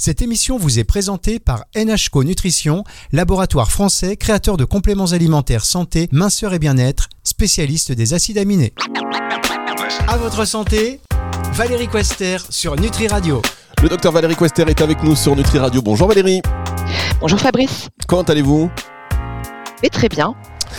Cette émission vous est présentée par NHCO Nutrition, laboratoire français créateur de compléments alimentaires santé, minceur et bien-être, spécialiste des acides aminés. À votre santé, Valérie Quester sur Nutri Radio. Le docteur Valérie Quester est avec nous sur Nutri Radio. Bonjour Valérie. Bonjour Fabrice. Comment allez-vous? Très bien.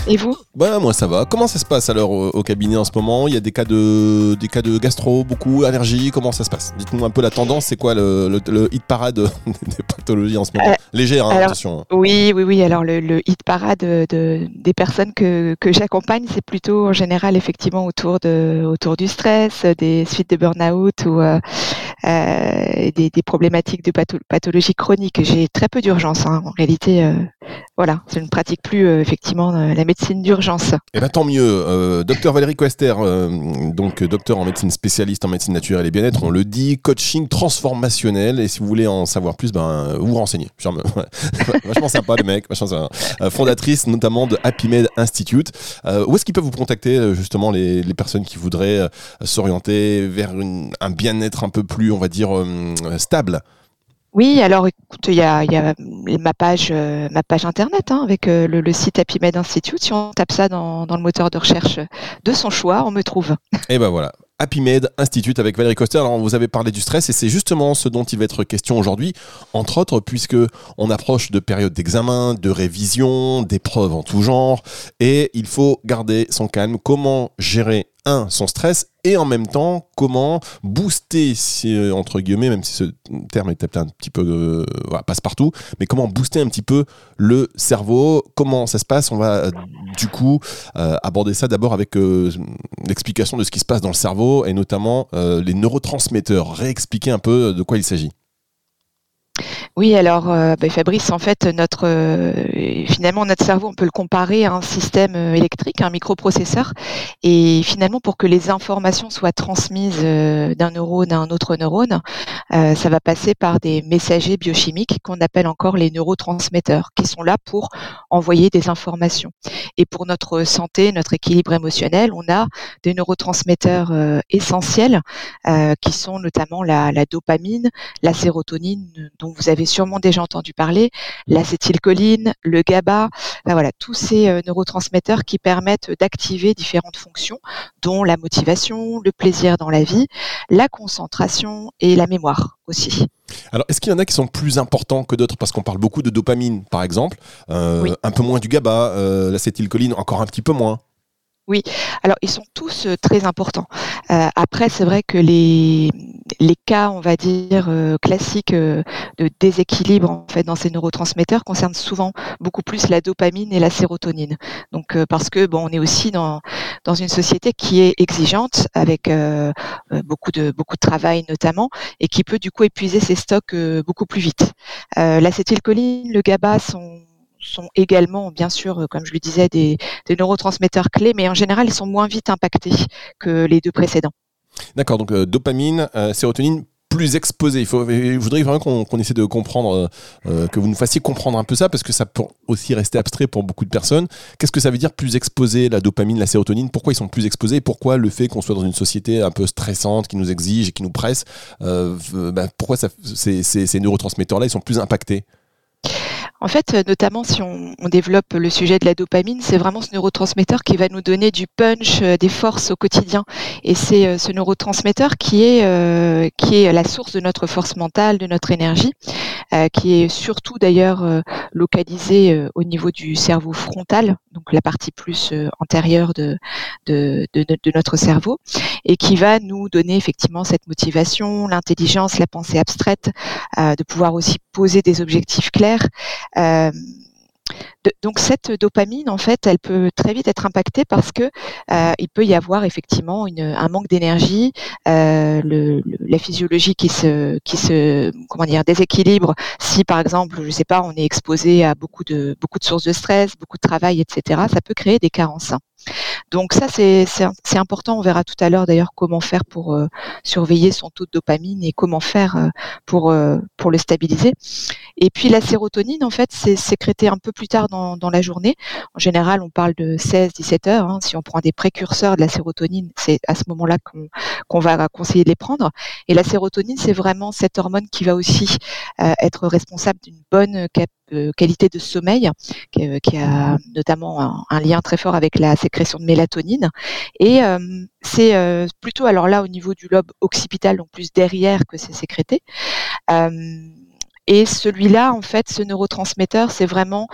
Et vous Bah moi ça va. Comment ça se passe alors au, cabinet en ce moment? Il y a des cas de des cas de gastro, beaucoup allergie. Comment ça se passe? Dites-nous un peu la tendance. C'est quoi le, hit parade des pathologies en ce moment? Euh, Légère, hein, attention. Oui, oui, oui. Alors le, hit parade de, des personnes que, que j'accompagne, c'est plutôt en général effectivement autour de autour du stress, des suites de burn-out ou euh, euh, des, des, problématiques de pathologie chronique. J'ai très peu d'urgence hein. en réalité. Voilà, je ne pratique plus effectivement la médecine d'urgence. Eh bien tant mieux. Euh, docteur Valérie Quester, euh, donc docteur en médecine spécialiste en médecine naturelle et bien-être, on le dit, coaching transformationnel. Et si vous voulez en savoir plus, ben, vous renseignez. vachement sympa le mec, vachement euh, fondatrice notamment de Happy Med Institute. où est-ce qu'ils peuvent vous contacter justement les, personnes qui voudraient s'orienter vers un bien-être un peu plus, on va dire, stable? Oui, alors écoute, il y a, ma page, euh, ma page internet hein, avec euh, le, site Happy Med Institute. Si on tape ça dans, le moteur de recherche de son choix, on me trouve. Et ben voilà, Happy Med Institute avec Valérie Coster. Alors, vous avez parlé du stress et c'est justement ce dont il va être question aujourd'hui, entre autres, puisque on approche de périodes d'examen, de révision, d'épreuves en tout genre, et il faut garder son calme. Comment gérer un, son stress et en même temps comment booster, euh, entre guillemets, même si ce terme est peut-être un petit peu euh, passe-partout, mais comment booster un petit peu le cerveau, comment ça se passe? On va euh, du coup aborder ça d'abord avec l'explication de ce qui se passe dans le cerveau et notamment les neurotransmetteurs. Réexpliquer un peu de quoi il s'agit. Oui, alors euh, bah, Fabrice, en fait, notre euh, finalement notre cerveau, on peut le comparer à un système euh, électrique, un microprocesseur, et finalement pour que les informations soient transmises d'un neurone à un autre neurone, ça va passer par des messagers biochimiques qu'on appelle encore les neurotransmetteurs, qui sont là pour envoyer des informations. Et pour notre santé, notre équilibre émotionnel, on a des neurotransmetteurs essentiels, qui sont notamment la dopamine, la sérotonine, dont vous avez sûrement déjà entendu parler, l'acétylcholine, le GABA, voilà, tous ces euh, neurotransmetteurs qui permettent d'activer différentes fonctions, dont la motivation, le plaisir dans la vie, la concentration et la mémoire aussi. Alors, est-ce qu'il y en a qui sont plus importants que d'autres? Parce qu'on parle beaucoup de dopamine, par exemple, euh, un peu moins du GABA, euh, l'acétylcholine encore un petit peu moins. Oui, alors ils sont tous très importants. après, c'est vrai que les, les cas, on va dire, euh, classiques euh, de déséquilibre en fait dans ces neurotransmetteurs concernent souvent beaucoup plus la dopamine et la sérotonine. Donc euh, parce que bon, on est aussi dans dans une société qui est exigeante avec beaucoup de beaucoup de travail notamment et qui peut du coup épuiser ses stocks beaucoup plus vite. L'acétylcholine, le GABA sont sont également, bien sûr, comme je le disais, des, neurotransmetteurs clés, mais en général, ils sont moins vite impactés que les deux précédents. D'accord, donc euh, dopamine, euh, sérotonine plus exposé. Il faut, je voudrais vraiment qu'on essaie de comprendre, euh, que vous nous fassiez comprendre un peu ça, parce que ça peut aussi rester abstrait pour beaucoup de personnes. Qu'est-ce que ça veut dire plus exposé, la dopamine, la sérotonine? Pourquoi ils sont plus exposés pourquoi le fait qu'on soit dans une société un peu stressante, qui nous exige et qui nous presse, bah, pourquoi ces neurotransmetteurs-là, ils sont plus impactés? En fait, notamment si on, développe le sujet de la dopamine, c'est vraiment ce neurotransmetteur qui va nous donner du punch, euh, des forces au quotidien. Et c'est euh, ce neurotransmetteur qui est, euh, qui est la source de notre force mentale, de notre énergie, qui est surtout d'ailleurs localisé au niveau du cerveau frontal, donc la partie plus antérieure de, de, de, notre cerveau, et qui va nous donner effectivement cette motivation, l'intelligence, la pensée abstraite, de pouvoir aussi poser des objectifs clairs. Euh, donc cette dopamine, en fait, elle peut très vite être impactée parce que euh, il peut y avoir effectivement un manque d'énergie, euh, la physiologie qui se, qui se, comment dire, déséquilibre. Si par exemple, je sais pas, on est exposé à beaucoup de beaucoup de sources de stress, beaucoup de travail, etc. Ça peut créer des carences. Donc ça, c'est important. On verra tout à l'heure d'ailleurs comment faire pour euh, surveiller son taux de dopamine et comment faire euh, pour, euh, pour le stabiliser. Et puis la sérotonine, en fait, c'est sécrété un peu plus tard dans, dans, la journée. En général, on parle de 16-17 heures. Hein. Si on prend des précurseurs de la sérotonine, c'est à ce moment-là qu'on va conseiller de les prendre. Et la sérotonine, c'est vraiment cette hormone qui va aussi être responsable d'une bonne qualité de sommeil, qui, a notamment un, lien très fort avec la sécrétion de mélatonine. Et euh, c'est euh, plutôt, alors là, au niveau du lobe occipital, donc plus derrière que c'est sécrété. Euh, et celui-là, en fait, ce neurotransmetteur, c'est vraiment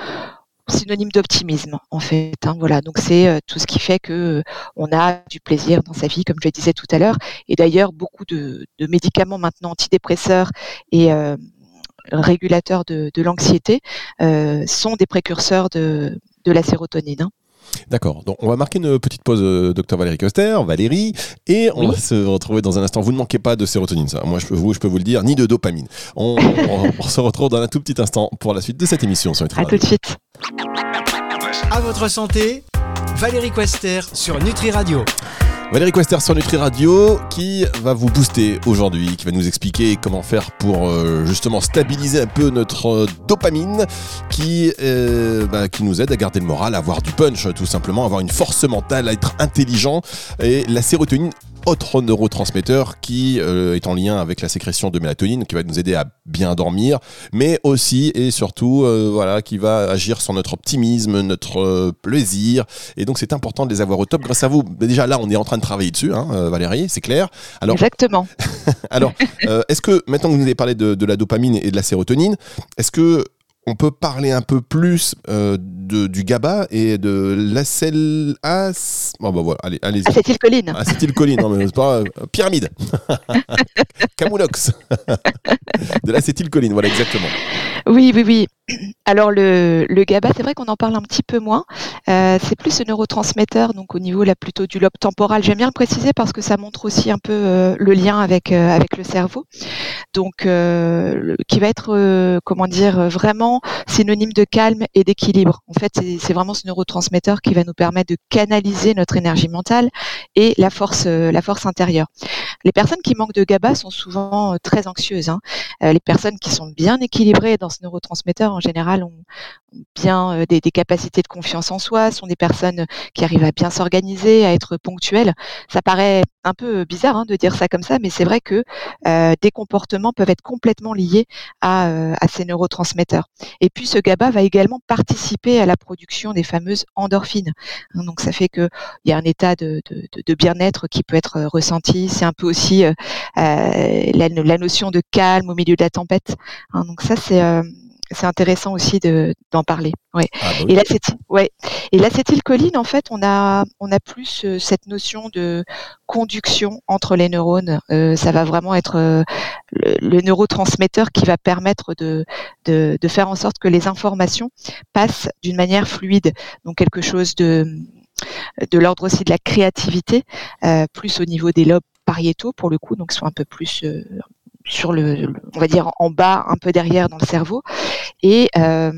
synonyme d'optimisme en fait. Hein, voilà, donc c'est tout ce qui fait que on a du plaisir dans sa vie, comme je le disais tout à l'heure. Et d'ailleurs, beaucoup de, médicaments maintenant antidépresseurs et régulateurs de, l'anxiété sont des précurseurs de, la sérotonine. Hein. D'accord. Donc, on va marquer une petite pause, euh, docteur Valérie Coster, Valérie, et on va se retrouver dans un instant. Vous ne manquez pas de sérotonine, ça. Moi, je peux vous, je peux vous le dire, ni de dopamine. On, se retrouve dans un tout petit instant pour la suite de cette émission sur Nutri À tout de suite. À votre santé, Valérie Quester sur Nutri Radio. Valérie Quester sur Nutri Radio qui va vous booster aujourd'hui, qui va nous expliquer comment faire pour euh, justement stabiliser un peu notre euh, dopamine qui, euh, bah, qui nous aide à garder le moral, à avoir du punch tout simplement, avoir une force mentale, à être intelligent. Et la sérotonine autre neurotransmetteur qui euh, est en lien avec la sécrétion de mélatonine, qui va nous aider à bien dormir, mais aussi et surtout, euh, voilà, qui va agir sur notre optimisme, notre euh, plaisir. Et donc, c'est important de les avoir au top grâce à vous. Déjà, là, on est en train de travailler dessus, hein, Valérie, c'est clair. Alors, Exactement. alors, est-ce que maintenant que vous nous avez parlé de, de la dopamine et de la sérotonine, est-ce que on peut parler un peu plus euh, de, du GABA et de l'acel... Bon, bah voilà, allez, allez-y. Acétylcholine. Acétylcholine, non mais c'est pas... Euh, pyramide. Camoulox. de l'acétylcholine, voilà, exactement. Oui, oui, oui. Alors le, le GABA, c'est vrai qu'on en parle un petit peu moins. Euh, c'est plus ce neurotransmetteur, donc au niveau là plutôt du lobe temporal. J'aime bien le préciser parce que ça montre aussi un peu euh, le lien avec euh, avec le cerveau. Donc qui va être comment dire vraiment synonyme de calme et d'équilibre. En fait, c'est vraiment ce neurotransmetteur qui va nous permettre de canaliser notre énergie mentale et la force la force intérieure. Les personnes qui manquent de GABA sont souvent très anxieuses. Hein. les personnes qui sont bien équilibrées dans ce neurotransmetteur en général ont, bien euh, des, capacités de confiance en soi, sont des personnes qui arrivent à bien s'organiser, à être ponctuelles. Ça paraît un peu bizarre hein, de dire ça comme ça, mais c'est vrai que euh, des comportements peuvent être complètement liés euh, à, ces neurotransmetteurs. Et puis ce GABA va également participer à la production des fameuses endorphines. Hein, donc ça fait qu'il y a un état de, bien-être qui peut être ressenti. C'est un peu aussi la, notion de calme au milieu de la tempête. Hein, donc ça c'est c'est intéressant aussi d'en parler. Ouais. Ah, bah et l'acétylcholine, en fait, on a, on a plus euh, cette notion de conduction entre les neurones. Euh, ça va vraiment être euh, le, neurotransmetteur qui va permettre de, de, de, faire en sorte que les informations passent d'une manière fluide. Donc quelque chose de, de l'ordre aussi de la créativité, plus au niveau des lobes pariétaux pour le coup, donc sont un peu plus sur le, on va dire en bas, un peu derrière dans le cerveau. Et euh,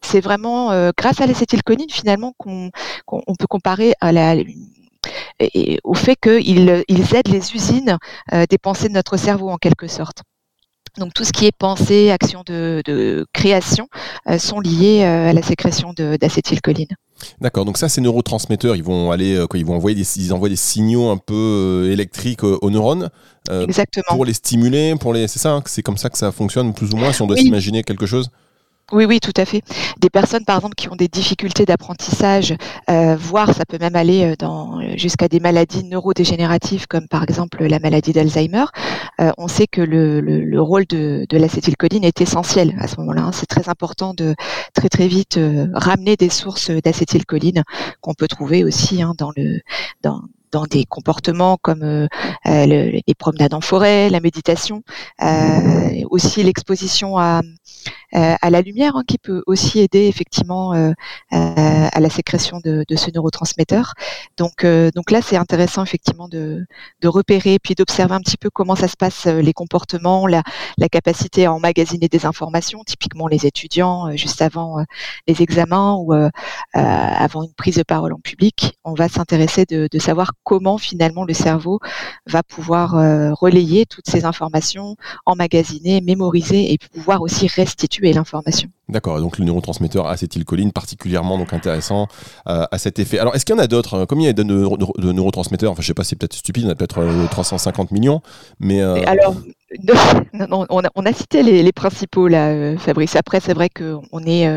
c'est vraiment euh, grâce à l'acétylcholine finalement qu'on peut comparer à la, au fait qu'ils ils aident les usines euh, des pensées de notre cerveau en quelque sorte. Donc tout ce qui est pensée, action de, création sont liés à la sécrétion d'acétylcholine. D'accord, donc ça, ces neurotransmetteurs, ils vont aller, quoi, ils vont envoyer des, ils envoient des signaux un peu électriques aux neurones euh, pour les stimuler, pour les, c'est ça, hein, c'est comme ça que ça fonctionne plus ou moins si on doit s'imaginer quelque chose? Oui, oui, tout à fait. Des personnes, par exemple, qui ont des difficultés d'apprentissage, euh, voire ça peut même aller euh, dans, jusqu'à des maladies neurodégénératives, comme par exemple la maladie d'Alzheimer, on sait que le, le, rôle de, de l'acétylcholine est essentiel à ce moment-là. Hein. C'est très important de très très vite ramener des sources d'acétylcholine qu'on peut trouver aussi hein, dans le dans, dans des comportements comme euh, euh, les promenades en forêt, la méditation, euh, aussi l'exposition à, à la lumière, hein, qui peut aussi aider effectivement à la sécrétion de, ce neurotransmetteur. Donc, donc là, c'est intéressant effectivement de, de repérer puis d'observer un petit peu comment ça se passe, les comportements, la, la capacité à emmagasiner des informations, typiquement les étudiants juste avant les examens ou avant une prise de parole en public. On va s'intéresser de, de savoir comment finalement le cerveau va pouvoir relayer toutes ces informations, emmagasiner, mémoriser et pouvoir aussi restituer l'information. D'accord, donc le neurotransmetteur acétylcholine particulièrement donc intéressant euh, à cet effet. Alors est-ce qu'il y en a d'autres Combien il y a de, neurotransmetteurs Enfin je sais pas, c'est peut-être stupide, on a peut-être 350 euh, millions, mais... Euh, alors, on, a, cité les, principaux là, Fabrice. Après c'est vrai qu'on est,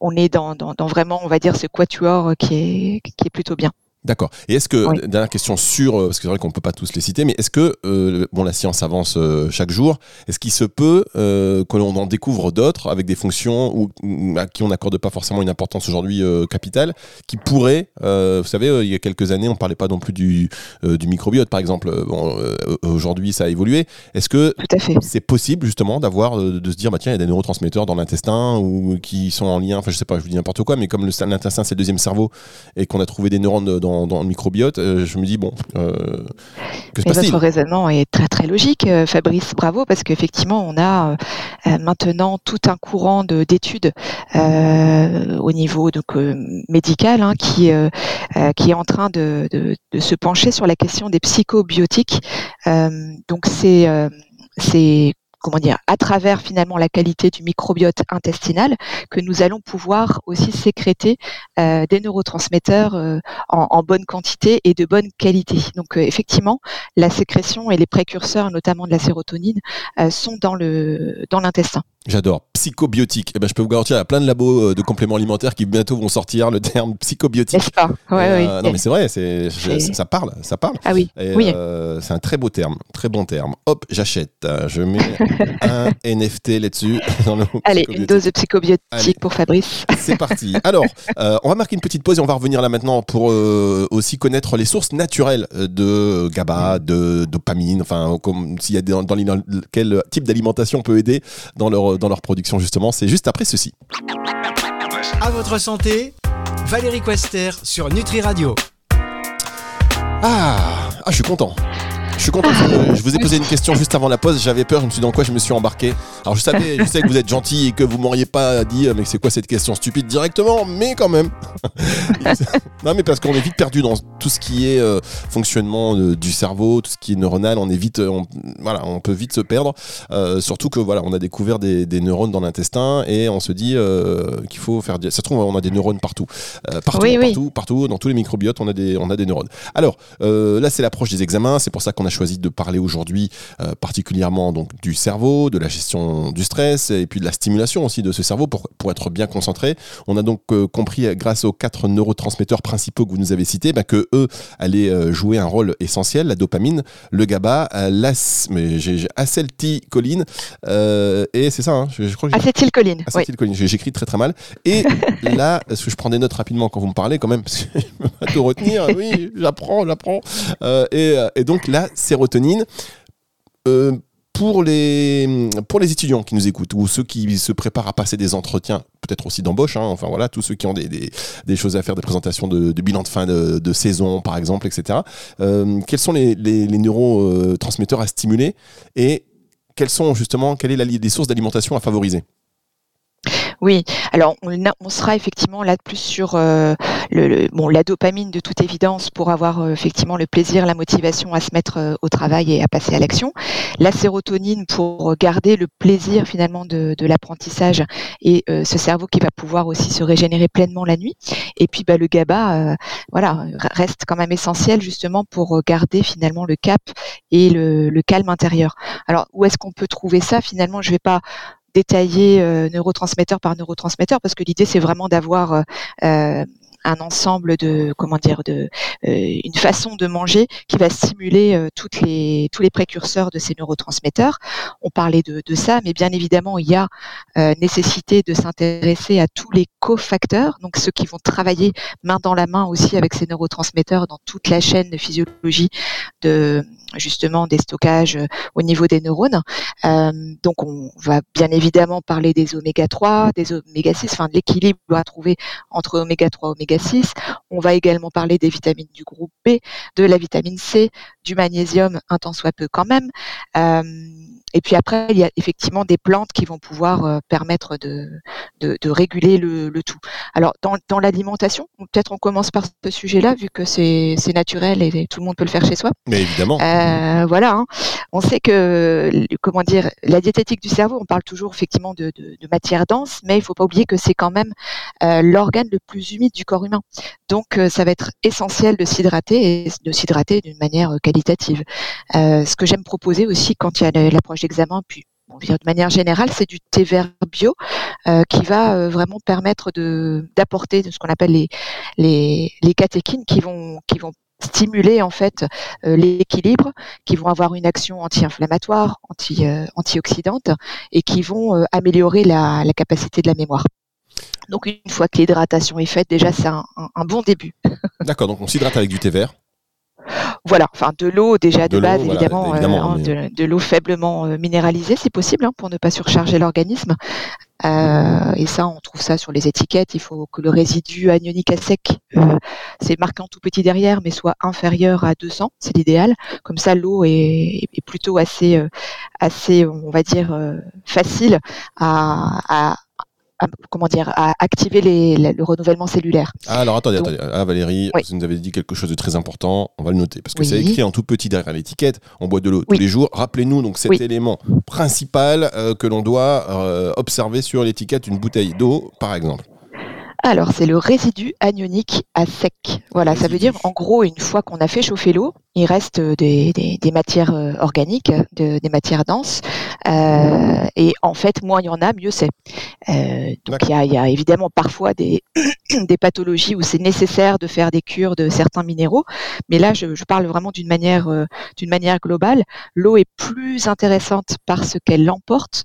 on est dans, dans, vraiment, on va dire, ce quatuor qui est, qui est plutôt bien. D'accord. Et est-ce que, dernière question sur, euh, parce que c'est vrai qu'on ne peut pas tous les citer, mais est-ce que, euh, bon, la science avance euh, chaque jour, est-ce qu'il se peut que l'on en découvre d'autres avec des fonctions ou, à qui on n'accorde pas forcément une importance aujourd'hui capitale, qui pourraient, vous savez, il y a quelques années, on ne parlait pas non plus du, du microbiote, par exemple. Bon, aujourd'hui, ça a évolué. Est-ce que c'est possible, justement, d'avoir, de se dire, bah, tiens, il y a des neurotransmetteurs dans l'intestin ou qui sont en lien, enfin, je sais pas, je vous dis n'importe quoi, mais comme l'intestin, c'est le deuxième cerveau et qu'on a trouvé des neurones dans dans, le microbiote, euh, je me dis, bon, euh, que se passe-t-il? Votre raisonnement est très très logique, euh, Fabrice, bravo, parce qu'effectivement, on a maintenant tout un courant d'études au niveau donc, médical hein, qui, qui est en train de, de, de, se pencher sur la question des psychobiotiques. donc, c'est c'est comment dire, à travers finalement la qualité du microbiote intestinal, que nous allons pouvoir aussi sécréter euh, des neurotransmetteurs euh, en, bonne quantité et de bonne qualité. Donc euh, effectivement, la sécrétion et les précurseurs, notamment de la sérotonine, sont dans le dans l'intestin. J'adore. Psychobiotique. Eh ben, je peux vous garantir, il y a plein de labos de compléments alimentaires qui bientôt vont sortir le terme psychobiotique. N'est-ce pas? Ouais, Non, mais c'est vrai, c'est, ça parle, ça parle. Ah oui. oui. c'est un très beau terme, très bon terme. Hop, j'achète. Je mets un NFT là-dessus. Allez, une dose de psychobiotique pour Fabrice. C'est parti. Alors, euh, on va marquer une petite pause et on va revenir là maintenant pour euh, aussi connaître les sources naturelles de GABA, de dopamine, enfin, comme s'il y a dans, dans, quel type d'alimentation peut aider dans leur, dans leur production justement. C'est juste après ceci. À votre santé, Valérie Quester sur Nutri Radio. Ah, ah, je suis content. Je suis content. Je vous ai posé une question juste avant la pause. J'avais peur. Je me suis dit dans quoi je me suis embarqué? Alors je savais, je sais que vous êtes gentil et que vous m'auriez pas dit mais c'est quoi cette question stupide directement, mais quand même. non mais parce qu'on est vite perdu dans tout ce qui est euh, fonctionnement euh, du cerveau, tout ce qui est neuronal. On est vite, on, voilà, on peut vite se perdre. Euh, surtout que voilà, on a découvert des, neurones dans l'intestin et on se dit qu'il faut faire. Ça se trouve, on a des neurones partout, partout, partout, partout, dans tous les microbiotes, on a des, on a des neurones. Alors là, c'est l'approche des examens. C'est pour ça qu'on a choisi de parler aujourd'hui euh, particulièrement donc du cerveau, de la gestion du stress et puis de la stimulation aussi de ce cerveau pour, pour être bien concentré. On a donc euh, compris grâce aux quatre neurotransmetteurs principaux que vous nous avez cités bah, que eux allaient euh, jouer un rôle essentiel, la dopamine, le GABA, l'as, mais j'ai acetylcholine et c'est ça, hein, je, crois que acetylcholine. Acetylcholine, j'écris très très mal. Et là, parce que je prends des notes rapidement quand vous me parlez quand même, parce que je peux pas tout retenir. Oui, j'apprends, j'apprends. et, et donc là, sérotonine. Euh, pour les, pour les étudiants qui nous écoutent ou ceux qui se préparent à passer des entretiens, peut-être aussi d'embauche, hein, enfin voilà, tous ceux qui ont des, des, choses à faire, des présentations de, bilan de fin de, saison par exemple, etc. Euh, quels sont les, les, neurotransmetteurs à stimuler et quelles sont justement, quelle est la, les sources d'alimentation à favoriser? Oui, alors on, sera effectivement là plus sur euh, le, bon, la dopamine de toute évidence pour avoir euh, effectivement le plaisir, la motivation à se mettre euh, au travail et à passer à l'action. La sérotonine pour garder le plaisir finalement de, l'apprentissage et ce cerveau qui va pouvoir aussi se régénérer pleinement la nuit. Et puis bah, le GABA, voilà, reste quand même essentiel justement pour garder finalement le cap et le, le calme intérieur. Alors où est-ce qu'on peut trouver ça Finalement, je vais pas détailler euh, neurotransmetteur par neurotransmetteur parce que l'idée c'est vraiment d'avoir euh, euh, un ensemble de comment dire de une façon de manger qui va stimuler toutes les tous les précurseurs de ces neurotransmetteurs. On parlait de, ça, mais bien évidemment il y a nécessité de s'intéresser à tous les cofacteurs, donc ceux qui vont travailler main dans la main aussi avec ces neurotransmetteurs dans toute la chaîne de physiologie de justement des stockages euh, au niveau des neurones. Euh, donc on va bien évidemment parler des oméga 3, des oméga 6, enfin de l'équilibre à trouver entre oméga 3 et oméga 6. On va également parler des vitamines du groupe B, de la vitamine C, du magnésium, un tant soit peu quand même. Euh, et puis après, il y a effectivement des plantes qui vont pouvoir euh, permettre de, de, de réguler le, le, tout. Alors, dans, dans l'alimentation, peut-être on commence par ce sujet-là, vu que c'est naturel et tout le monde peut le faire chez soi. Mais évidemment. Euh, voilà. Hein. On sait que, comment dire, la diététique du cerveau, on parle toujours effectivement de, de, de matière dense, mais il faut pas oublier que c'est quand même euh, l'organe le plus humide du corps Donc, euh, ça va être essentiel de s'hydrater et de s'hydrater d'une manière euh, qualitative. Euh, ce que j'aime proposer aussi quand il y a l'approche examen, puis de manière générale, c'est du thé vert bio qui va vraiment permettre d'apporter ce qu'on appelle les, catéchines qui vont stimuler en fait l'équilibre, qui vont avoir une action anti-inflammatoire, anti, antioxydante et qui vont améliorer la, capacité de la mémoire. Donc une fois que l'hydratation est faite, déjà c'est un, un, bon début. D'accord, donc on s'hydrate avec du thé vert. Voilà, enfin de l'eau déjà de, base évidemment, euh, hein, de, l'eau faiblement euh, minéralisée si possible hein, pour ne pas surcharger l'organisme. Euh, et ça, on trouve ça sur les étiquettes. Il faut que le résidu anionique à sec, c'est marqué en tout petit derrière, mais soit inférieur à 200, c'est l'idéal. Comme ça, l'eau est, est, plutôt assez, assez, on va dire, facile à, à à, comment dire, à activer les, le renouvellement cellulaire. Ah, alors attendez, attendez. Ah, Valérie, vous nous avez dit quelque chose de très important. On va le noter parce que c'est écrit en tout petit derrière l'étiquette. On boit de l'eau tous les jours. Rappelez-nous donc cet élément principal euh, que l'on doit euh, observer sur l'étiquette d'une bouteille d'eau, par exemple. Alors, c'est le résidu anionique à sec. Voilà, ça veut dire, en gros, une fois qu'on a fait chauffer l'eau, il reste des, des, matières euh, organiques, des matières denses. Euh, et en fait, moins il y en a, mieux c'est. Euh, donc, il y a, y a, évidemment parfois des, des pathologies où c'est nécessaire de faire des cures de certains minéraux. Mais là, je, je parle vraiment d'une manière, euh, d'une manière globale. L'eau est plus intéressante parce qu'elle l'emporte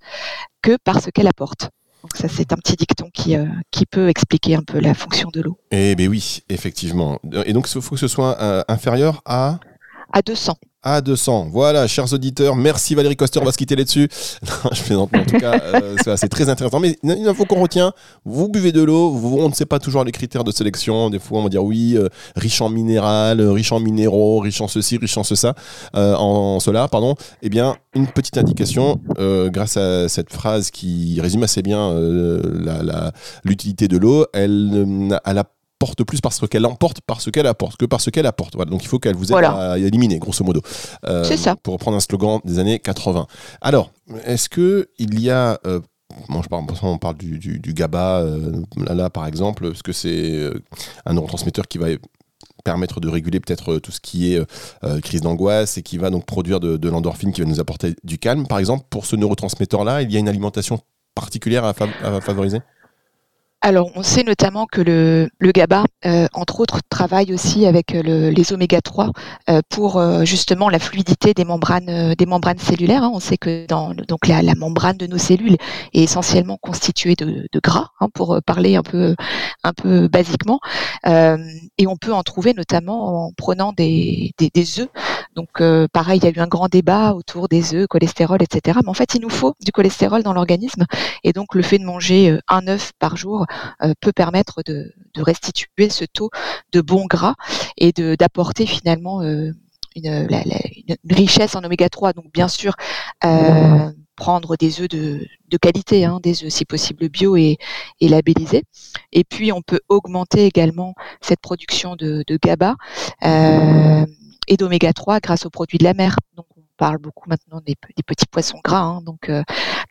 que parce qu'elle apporte. Donc ça, c'est un petit dicton qui, euh, qui peut expliquer un peu la fonction de l'eau. Eh bien oui, effectivement. Et donc, il faut que ce soit euh, inférieur à? À 200 à 200. Voilà, chers auditeurs, merci Valérie Coster, on va se quitter là-dessus. je en tout cas, euh, c'est très intéressant. Mais une info qu'on retient, vous buvez de l'eau, on ne sait pas toujours les critères de sélection. Des fois, on va dire oui, euh, riche en minéral, euh, riche en minéraux, riche en ceci, riche en cela, en, cela, pardon. Eh bien, une petite indication, grâce à cette phrase qui résume assez bien l'utilité de l'eau, elle, elle a porte plus parce qu'elle emporte parce qu'elle apporte que parce qu'elle apporte. Voilà, donc il faut qu'elle vous aide à éliminer, grosso modo. Euh, C'est ça. Pour reprendre un slogan des années 80. Alors, est-ce que il y a euh, je parle, on parle du, du, GABA, euh, là, par exemple, parce que c'est un neurotransmetteur qui va permettre de réguler peut-être tout ce qui est crise d'angoisse et qui va donc produire de, de l'endorphine qui va nous apporter du calme. Par exemple, pour ce neurotransmetteur-là, il y a une alimentation particulière à favoriser? Alors, on sait notamment que le, le GABA, euh, entre autres, travaille aussi avec euh, le, les oméga 3 euh, pour justement la fluidité des membranes, des membranes cellulaires. Hein. On sait que dans donc la, membrane de nos cellules est essentiellement constituée de, de gras, hein, pour parler un peu, un peu basiquement, et on peut en trouver notamment en prenant des, des, des œufs. Donc, pareil, il y a eu un grand débat autour des œufs, cholestérol, etc. Mais en fait, il nous faut du cholestérol dans l'organisme, et donc le fait de manger un œuf par jour euh, peut permettre de, restituer ce taux de bon gras et d'apporter finalement euh, une, richesse en oméga 3. Donc bien sûr, euh, prendre des œufs de, qualité, hein, des œufs si possible bio et, labellisés. Et puis on peut augmenter également cette production de, GABA et d'oméga 3 grâce aux produits de la mer. Donc on parle beaucoup maintenant des, petits poissons gras, hein, donc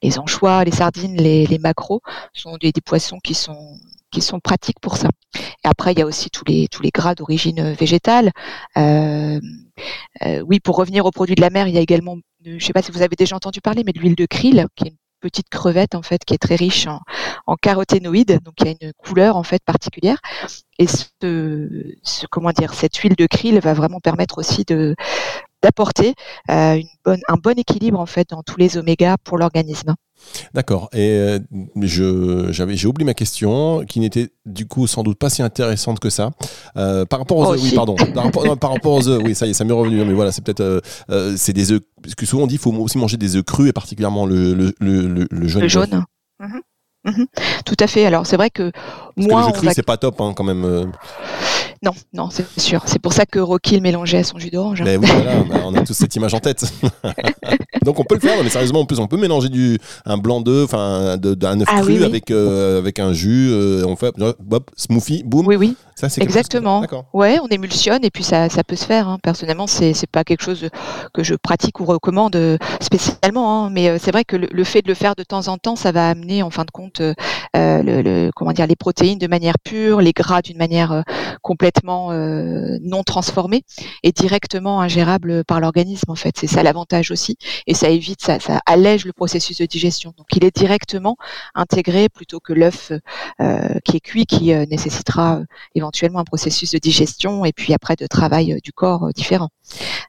les anchois, les sardines, les, les macros sont des, poissons qui sont qui sont pratiques pour ça. Et après, il y a aussi tous les tous les gras d'origine végétale. Euh, euh, oui, pour revenir aux produits de la mer, il y a également, je ne sais pas si vous avez déjà entendu parler, mais de l'huile de krill, qui est petite crevette en fait qui est très riche en, caroténoïdes, donc il y a une couleur en fait particulière. Et ce, comment dire, cette huile de krill va vraiment permettre aussi de d'apporter euh, un bon équilibre en fait dans tous les omégas pour l'organisme. D'accord. Et euh, j'ai oublié ma question, qui n'était du coup sans doute pas si intéressante que ça. Euh, par rapport aux Oh, œufs, oui, pardon. Par rapport, par rapport aux œufs, oui, ça y est, ça m'est revenu. Mais voilà, c'est peut-être, euh, c'est des œufs. Parce que souvent on dit, qu'il faut aussi manger des œufs crus et particulièrement le, le, le, le- le jaune. Le jaune. Mhm. Mhm. Tout à fait. Alors c'est vrai que Parce que les œufs crus, va c'est pas top, hein, quand même. Non non c'est sûr. C'est pour ça que Rocky le mélangeait à son jus d'orange. Oui, voilà, bah, on a tous cette image en tête. Donc on peut le faire, mais sérieusement, en plus, on peut mélanger du, un blanc d'œuf, enfin, de- d'un œuf Ah cru oui, oui. avec, euh, avec un jus. euh, on fait, hop, smoothie, boum. Oui oui. Ça, c'est quelque chose Exactement. que-. Ouais, on émulsionne et puis ça, ça peut se faire. hein. Personnellement, c'est c'est pas quelque chose que je pratique ou recommande euh, spécialement, hein. mais euh, c'est vrai que le, le fait de le faire de temps en temps, ça va amener en fin de compte euh, euh, le, le- comment dire les protéines de manière pure, les gras d'une manière euh, complètement euh, non transformée et directement ingérable par l'organisme. En fait, c'est ça l'avantage aussi, et ça évite, ça, ça allège le processus de digestion. Donc, il est directement intégré plutôt que l'œuf euh, qui est cuit, qui euh, nécessitera euh, éventuellement un processus de digestion et puis après de travail euh, du corps euh, différent.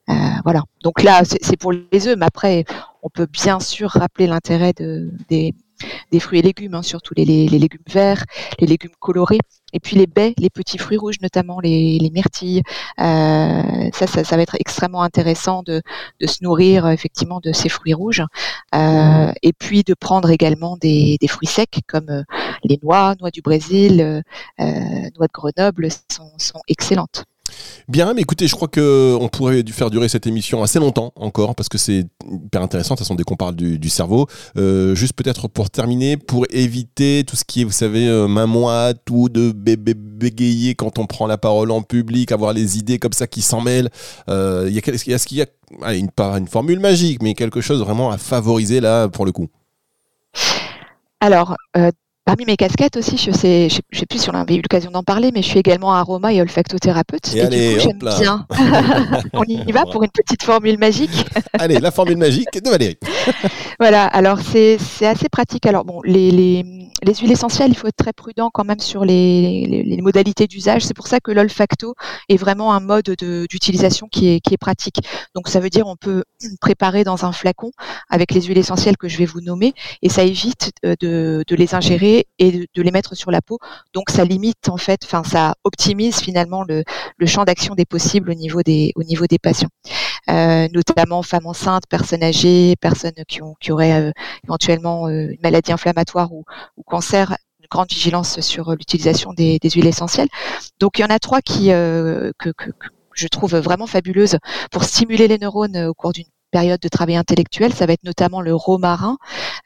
Euh, voilà. Donc là, c'est pour les œufs, mais après, on peut bien sûr rappeler l'intérêt de, des, des fruits et légumes, hein, surtout les, les- les légumes verts, les légumes colorés, et puis les baies, les petits fruits rouges, notamment les, les myrtilles. Euh, ça, ça, ça va être extrêmement intéressant de, de se nourrir effectivement de ces fruits rouges, Euh, et puis de prendre également des, des fruits secs comme les noix, noix du Brésil, euh, euh, noix de Grenoble sont, sont excellentes. Bien, mais écoutez, je crois que on pourrait faire durer cette émission assez longtemps encore parce que c'est hyper intéressant. De toute façon, dès qu'on parle du, du cerveau, Euh, juste peut-être pour terminer, pour éviter tout ce qui est, vous savez, euh, main moite ou de bé- bé- bégayer quand on prend la parole en public, avoir les idées comme ça qui s'en mêlent. Euh, Est-ce qu'il y a allez, une, pas une formule magique, mais quelque chose vraiment à favoriser là pour le coup? Alors, euh, parmi mes casquettes aussi, je sais, je sais, je sais plus si on avait eu l'occasion d'en parler, mais je suis également aroma et olfactothérapeute. Et allez, du coup, j'aime bien. on y va pour une petite formule magique. Allez, la formule magique de Valérie. Voilà, alors c'est c'est assez pratique. Alors bon, les, les, les huiles essentielles, il faut être très prudent quand même sur les, modalités d'usage. C'est pour ça que l'olfacto est vraiment un mode de- d'utilisation qui est, qui est pratique. Donc ça veut dire on peut préparer dans un flacon avec les huiles essentielles que je vais vous nommer et ça évite euh, de, de les ingérer et de, les mettre sur la peau. Donc ça limite en fait, enfin ça optimise finalement le, champ d'action des possibles au niveau des, au niveau des patients euh, notamment femmes enceintes, personnes âgées, personnes qui, ont, qui auraient euh, éventuellement euh, une maladie inflammatoire ou, ou cancer, grande vigilance sur l'utilisation des, huiles essentielles. Donc il y en a trois qui que, que- je trouve vraiment fabuleuses pour stimuler les neurones au cours d'une période de travail intellectuel, ça va être notamment le romarin.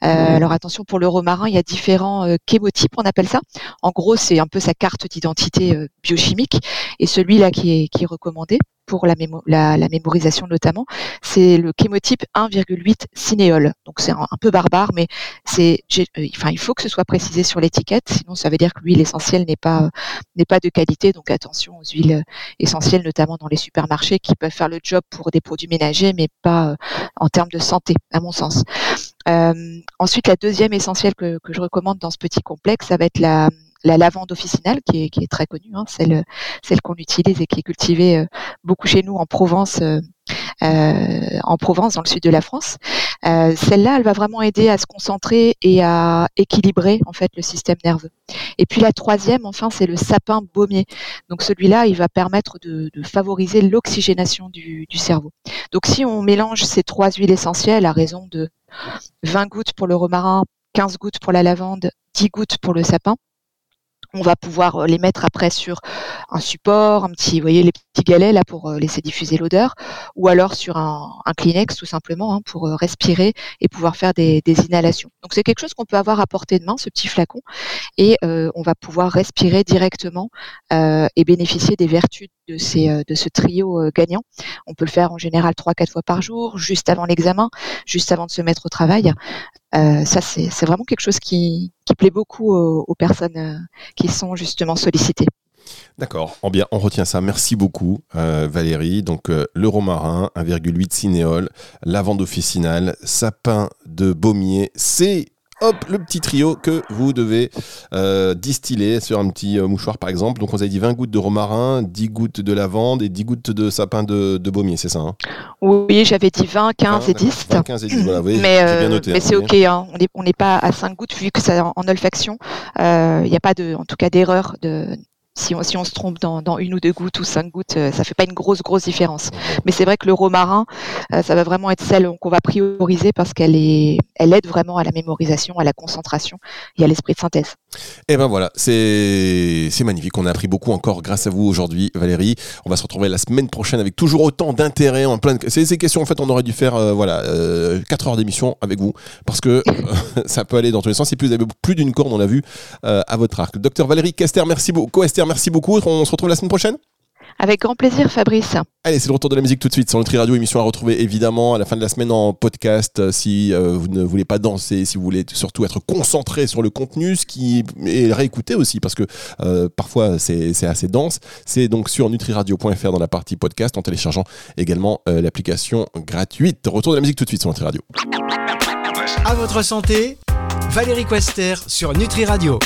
Euh, Alors attention, pour le romarin, il y a différents euh, chémotypes, on appelle ça. En gros, c'est un peu sa carte d'identité euh, biochimique. Et celui-là qui est, qui est recommandé pour la, mémo- la, la mémorisation notamment, c'est le chémotype 1,8 cinéole. Donc c'est un, un peu barbare, mais c'est, euh, enfin, il faut que ce soit précisé sur l'étiquette, sinon ça veut dire que l'huile essentielle n'est pas n'est pas de qualité. Donc attention aux huiles euh, essentielles, notamment dans les supermarchés, qui peuvent faire le job pour des produits ménagers, mais pas euh, en termes de santé, à mon sens. Euh, ensuite, la deuxième essentielle que, que je recommande dans ce petit complexe, ça va être la, la lavande officinale, qui est, qui est très connue, hein, celle, celle qu'on utilise et qui est cultivée euh, beaucoup chez nous en Provence, euh, euh, en Provence, dans le sud de la France. Euh, Celle-là, elle va vraiment aider à se concentrer et à équilibrer en fait le système nerveux. Et puis la troisième, enfin, c'est le sapin baumier. Donc celui-là, il va permettre de, favoriser l'oxygénation du, du cerveau. Donc si on mélange ces trois huiles essentielles à raison de 20 gouttes pour le romarin, 15 gouttes pour la lavande, 10 gouttes pour le sapin, on va pouvoir euh, les mettre après sur un support, un petit, vous voyez, les petits galets là pour euh, laisser diffuser l'odeur, ou alors sur un, Kleenex tout simplement hein, pour euh, respirer et pouvoir faire des, inhalations. Donc c'est quelque chose qu'on peut avoir à portée de main, ce petit flacon, et on va pouvoir respirer directement et bénéficier des vertus de, ce trio gagnant. On peut le faire en général trois, quatre fois par jour, juste avant l'examen, juste avant de se mettre au travail. Ça, c'est vraiment quelque chose qui, qui plaît beaucoup aux, personnes euh, qui sont justement sollicitées. D'accord, bien, on retient ça. Merci beaucoup, euh, Valérie. Donc, euh, le romarin, 1,8 cinéole, lavande officinale, sapin de baumier, c'est hop, le petit trio que vous devez euh, distiller sur un petit euh, mouchoir par exemple. Donc on vous a dit 20 gouttes de romarin, 10 gouttes de lavande et 10 gouttes de sapin de, de baumier, c'est ça hein? Oui, j'avais dit 20, 15 et 10. 20, 15 et 10, voilà, oui, mais bien noté, mais hein, c'est ok, hein. on n'est pas à 5 gouttes vu que c'est en, en olfaction. Il n'y a pas de, en tout cas d'erreur de, si on, se trompe dans, dans, une ou deux gouttes ou cinq gouttes, euh, ça fait pas une grosse grosse différence. Mais c'est vrai que le romarin, euh, ça va vraiment être celle qu'on va prioriser parce qu'elle elle aide vraiment à la mémorisation, à la concentration et à l'esprit de synthèse. Et eh ben voilà, c'est magnifique. On a appris beaucoup encore grâce à vous aujourd'hui, Valérie. On va se retrouver la semaine prochaine avec toujours autant d'intérêt en plein. De... Ces questions, en fait, on aurait dû faire euh, voilà euh, 4 heures d'émission avec vous parce que ça peut aller dans tous les sens. Et plus vous avez plus d'une corde, on l'a vu euh, à votre arc. Docteur Valérie Kester, merci beaucoup. Esther, merci beaucoup. On se retrouve la semaine prochaine. Avec grand plaisir, Fabrice. Allez, c'est le retour de la musique tout de suite sur Nutri Radio, émission à retrouver évidemment à la fin de la semaine en podcast. Euh, si euh, vous ne voulez pas danser, si vous voulez surtout être concentré sur le contenu, ce qui est réécouté aussi, parce que euh, parfois c'est assez dense. C'est donc sur nutriradio.fr dans la partie podcast en téléchargeant également euh, l'application gratuite. Retour de la musique tout de suite sur Nutri Radio. À votre santé, Valérie Quester sur Nutri Radio.